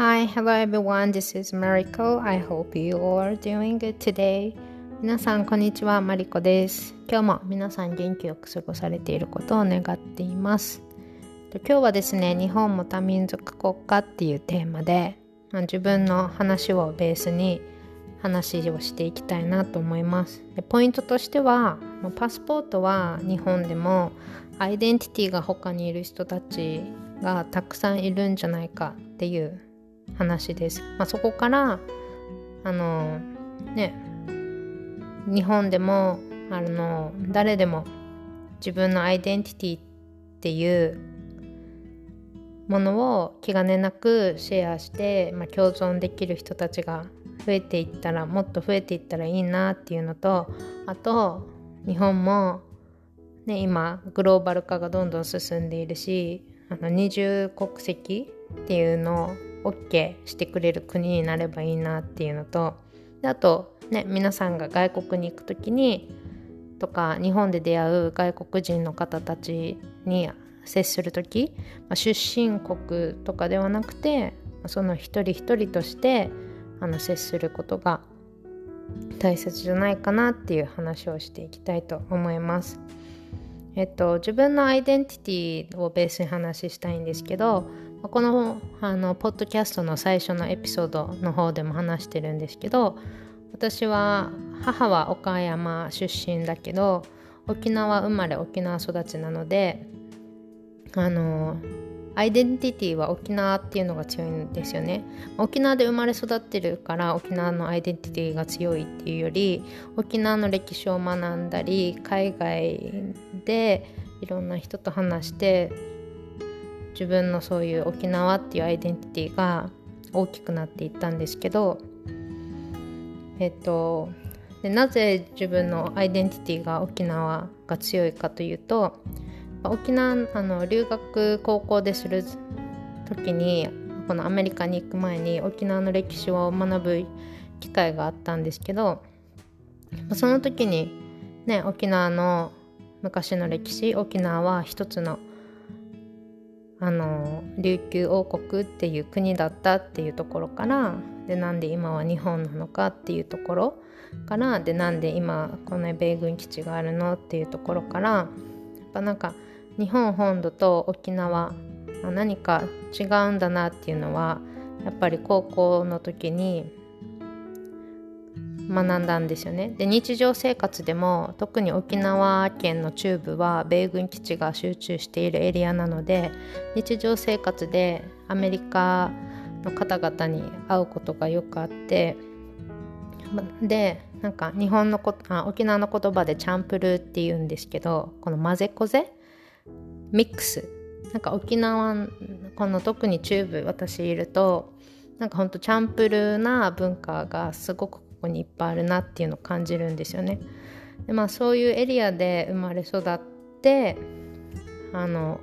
Hi, hello everyone. This is Mariko. I hope you are doing good today. 皆さん、こんにちは。マリコです。今日も皆さん元気よく過ごされていることを願っています。今日はですね、日本も多民族国家っていうテーマで、自分の話をベースに話をしていきたいなと思います。でポイントとしては、パスポートは日本でもアイデンティティが他にいる人たちがたくさんいるんじゃないかっていう話です。まあ、そこからあのね日本でもあの誰でも自分のアイデンティティっていうものを気兼ねなくシェアして、まあ、共存できる人たちが増えていったらもっと増えていったらいいなっていうのとあと日本も、ね、今グローバル化がどんどん進んでいるしあの二重国籍っていうのを OK してくれる国になればいいなっていうのとであとね皆さんが外国に行く時にとか日本で出会う外国人の方たちに接する時、まあ、出身国とかではなくてその一人一人としてあの接することが大切じゃないかなっていう話をしていきたいと思います。えっと、自分のアイデンティティをベースに話したいんですけどこのあのポッドキャストの最初のエピソードの方でも話してるんですけど私は母は岡山出身だけど沖縄生まれ沖縄育ちなのであのアイデンティティは沖縄っていうのが強いんですよね。沖縄で生まれ育ってるから沖縄のアイデンティティが強いっていうより沖縄の歴史を学んだり海外でいろんな人と話して自分のそういう沖縄っていうアイデンティティが大きくなっていったんですけどえっとでなぜ自分のアイデンティティが沖縄が強いかというと沖縄あの留学高校でする時にこのアメリカに行く前に沖縄の歴史を学ぶ機会があったんですけどその時にね沖縄の昔の歴史沖縄は一つのあの琉球王国っていう国だったっていうところからでなんで今は日本なのかっていうところからでなんで今この米軍基地があるのっていうところからぱなんか日本本土と沖縄何か違うんだなっていうのはやっぱり高校の時に学んだんですよね。で日常生活でも特に沖縄県の中部は米軍基地が集中しているエリアなので日常生活でアメリカの方々に会うことがよくあってでなんか日本のこあ沖縄の言葉でチャンプルーって言うんですけどこの混ぜこぜ？ミックスなんか沖縄この特に中部私いるとなんかほんとチャンプルーな文化がすごくここにいっぱいあるなっていうのを感じるんですよね。でまあそういうエリアで生まれ育ってあの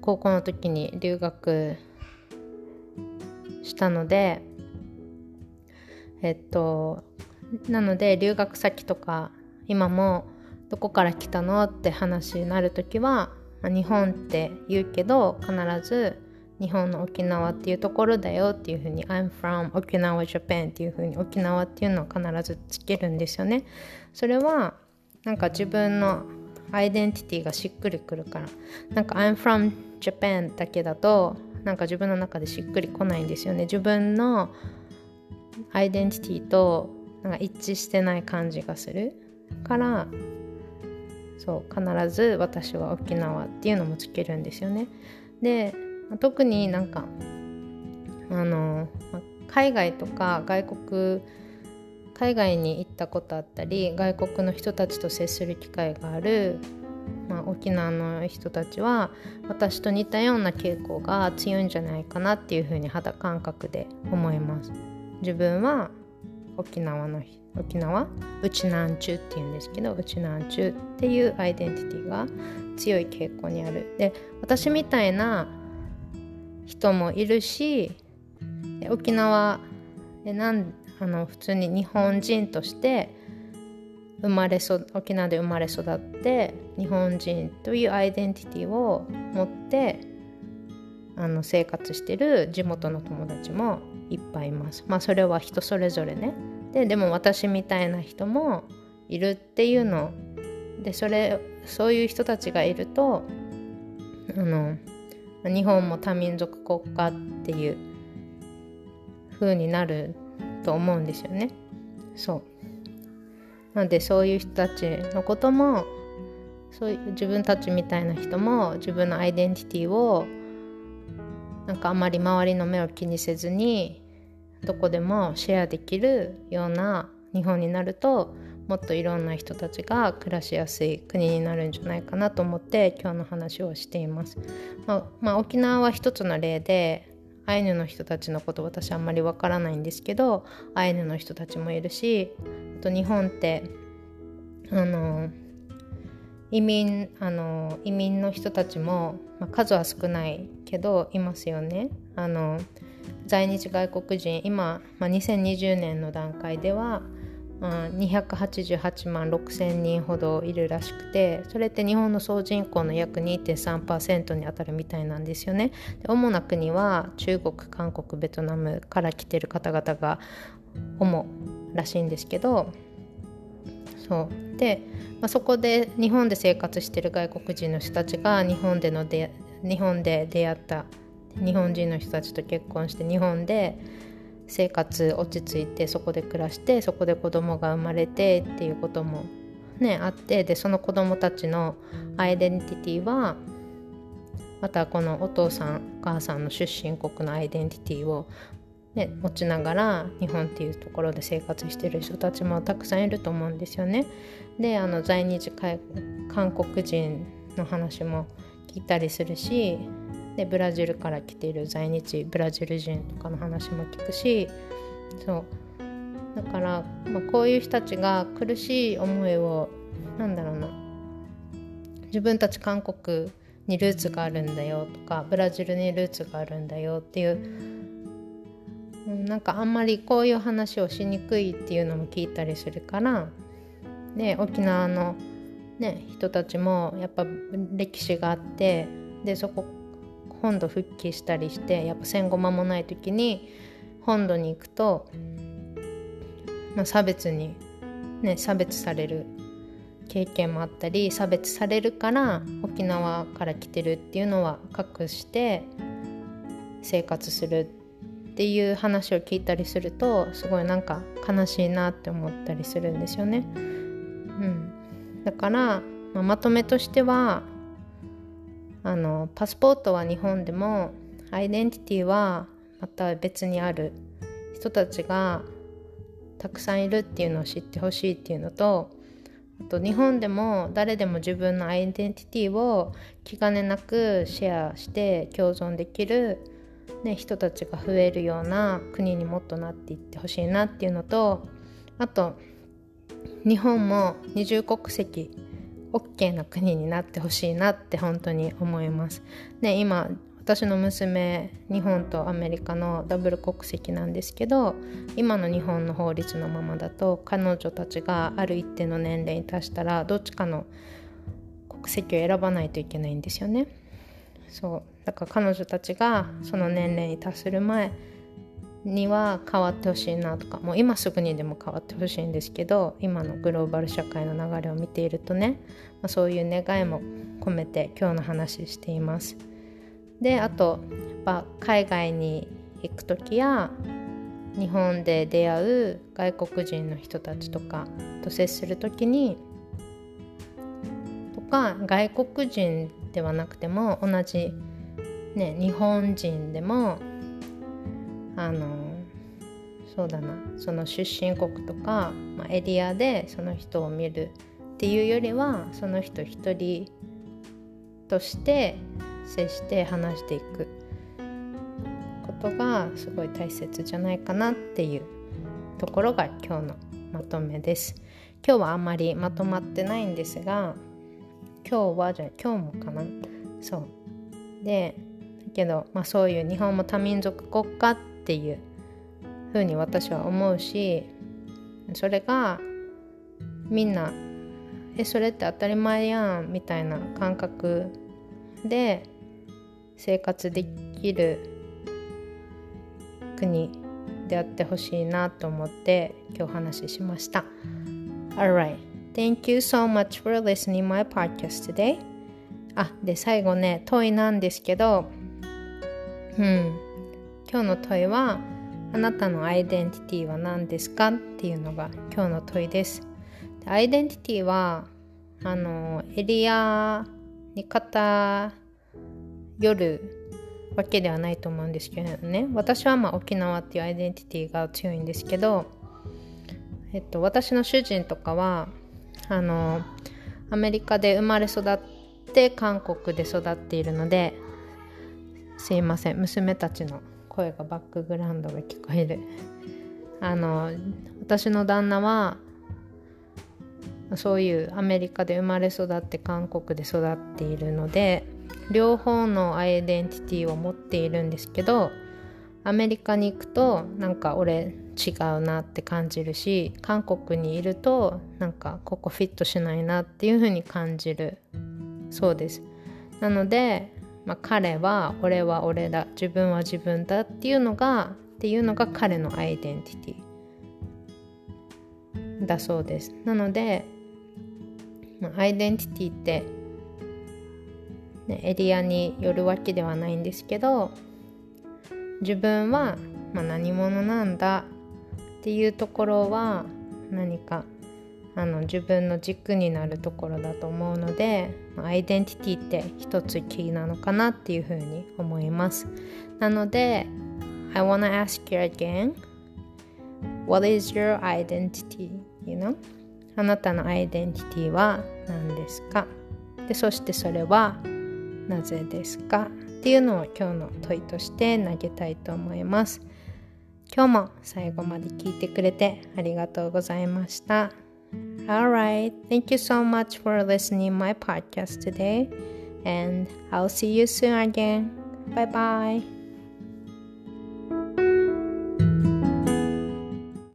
高校の時に留学したのでえっとなので留学先とか今もどこから来たのって話になる時は、まあ、日本って言うけど必ず日本の沖縄っていうところだよっていうふうに I'm from 沖縄 Japan っていうふうに沖縄っていうのを必ずつけるんですよね。それはなんか自分のアイデンティティがしっくりくるから。なんか I'm from Japan だけだとなんか自分の中でしっくりこないんですよね。自分のアイデンティティとなんか一致してない感じがする。からそう必ず私は沖縄っていうのもつけるんですよね。で特になんかあの海外とか外国海外に行ったことあったり外国の人たちと接する機会がある、まあ、沖縄の人たちは私と似たような傾向が強いんじゃないかなっていうふうに肌感覚で思います。自分は沖縄の沖縄うちなんちゅうっていうんですけどうちなんちゅうっていうアイデンティティが強い傾向にある。で私みたいな人もいるし沖縄でなんあの普通に日本人として生まれそ沖縄で生まれ育って日本人というアイデンティティを持ってあの生活してる地元の友達もいっぱいいます。まあそれは人それぞれね。ででも私みたいな人もいるっていうの。でそれそういう人たちがいるとあの日本も多民族国家っていう風になると思うんですよね。そう。なのでそういう人たちのこともそういう自分たちみたいな人も自分のアイデンティティをなんかあまり周りの目を気にせずにどこでもシェアできるような日本になるともっといろんな人たちが暮らしやすい国になるんじゃないかなと思って今日の話をしています。まあ、まあ、沖縄は一つの例でアイヌの人たちのこと私あんまりわからないんですけどアイヌの人たちもいるしあと日本ってあの移民あの移民の人たちも、まあ、数は少ないけどいますよね。あの在日外国人今、まあ、2020年の段階では、うん、288万6千人ほどいるらしくてそれって日本の総人口の約2.3%に当たるみたいなんですよね。で主な国は中国韓国ベトナムから来てる方々が主らしいんですけどそうで、まあ、そこで日本で生活してる外国人の人たちが日本でので日本で出会った日本人の人たちと結婚して日本で生活落ち着いてそこで暮らしてそこで子供が生まれてっていうこともねあってでその子供たちのアイデンティティはまたこのお父さんお母さんの出身国のアイデンティティをね、持ちながら日本っていうところで生活してる人たちもたくさんいると思うんですよね。であの在日韓国人の話も聞いたりするしでブラジルから来ている在日ブラジル人とかの話も聞くしそう。だから、まあ、こういう人たちが苦しい思いをなんだろうな。自分たち韓国にルーツがあるんだよとかブラジルにルーツがあるんだよっていうなんかあんまりこういう話をしにくいっていうのも聞いたりするからで沖縄の、ね、人たちもやっぱ歴史があってでそこ本土復帰したりしてやっぱ戦後間もない時に本土に行くと、まあ、差別に、ね、差別される経験もあったり差別されるから沖縄から来てるっていうのは隠して生活するっていう話を聞いたりするとすごいなんか悲しいなって思ったりするんですよね。うん、だから、まあ、まとめとしてはあのパスポートは日本でもアイデンティティはまた別にある。人たちがたくさんいるっていうのを知ってほしいっていうのとあと日本でも誰でも自分のアイデンティティを気兼ねなくシェアして共存できるね、人たちが増えるような国にもっとなっていってほしいなっていうのとあと日本も二重国籍 OK な国になってほしいなって本当に思います。ね、今私の娘日本とアメリカのダブル国籍なんですけど今の日本の法律のままだと彼女たちがある一定の年齢に達したらどっちかの国籍を選ばないといけないんですよね。そうだから彼女たちがその年齢に達する前には変わってほしいなとかもう今すぐにでも変わってほしいんですけど今のグローバル社会の流れを見ているとね、まあ、そういう願いも込めて今日の話しています。であとやっぱ海外に行く時や日本で出会う外国人の人たちとかと接する時にとか外国人ではなくても同じ、ね、日本人でもあのそうだなその出身国とか、まあ、エリアでその人を見るっていうよりはその人一人として接して話していくことがすごい大切じゃないかなっていうところが今日のまとめです。今日はあんまりまとまってないんですが今日はじゃ今日もかな？そうでだけど、まあ、そういう日本も多民族国家ってていうふうに私は思うしそれがみんなえそれって当たり前やんみたいな感覚で生活できる国であってほしいなと思って今日話しました。Alright. Thank you so much for listening my podcast today. あ、で最後ね、問いなんですけど、うん。今日の問いは、あなたのアイデンティティは何ですかっていうのが今日の問いです。アイデンティティは、あの、エリアに偏るわけではないと思うんですけどね私はまあ沖縄っていうアイデンティティが強いんですけど、えっと、私の主人とかはあのアメリカで生まれ育って韓国で育っているのですいません娘たちの声がバックグラウンドが聞こえる。あの私の旦那はそういうアメリカで生まれ育って韓国で育っているので両方のアイデンティティを持っているんですけどアメリカに行くとなんか俺違うなって感じるし韓国にいるとなんかここフィットしないなっていう風に感じるそうです。なので、まあ、彼は俺は俺だ自分は自分だっていうのがっていうのが彼のアイデンティティだそうです。なので、まあ、アイデンティティってね、エリアによるわけではないんですけど自分は、まあ、何者なんだっていうところは何かあの自分の軸になるところだと思うのでアイデンティティって一つキーなのかなっていうふうに思いますなので I wanna ask you again What is your identity? You know? あなたのアイデンティティは何ですか？でそしてそれはなぜですか？っていうのを今日の問いとして投げたいと思います。今日も最後まで聞いてくれてありがとうございました。Alright, thank you so much for listening my podcast today and I'll see you soon again. Bye bye.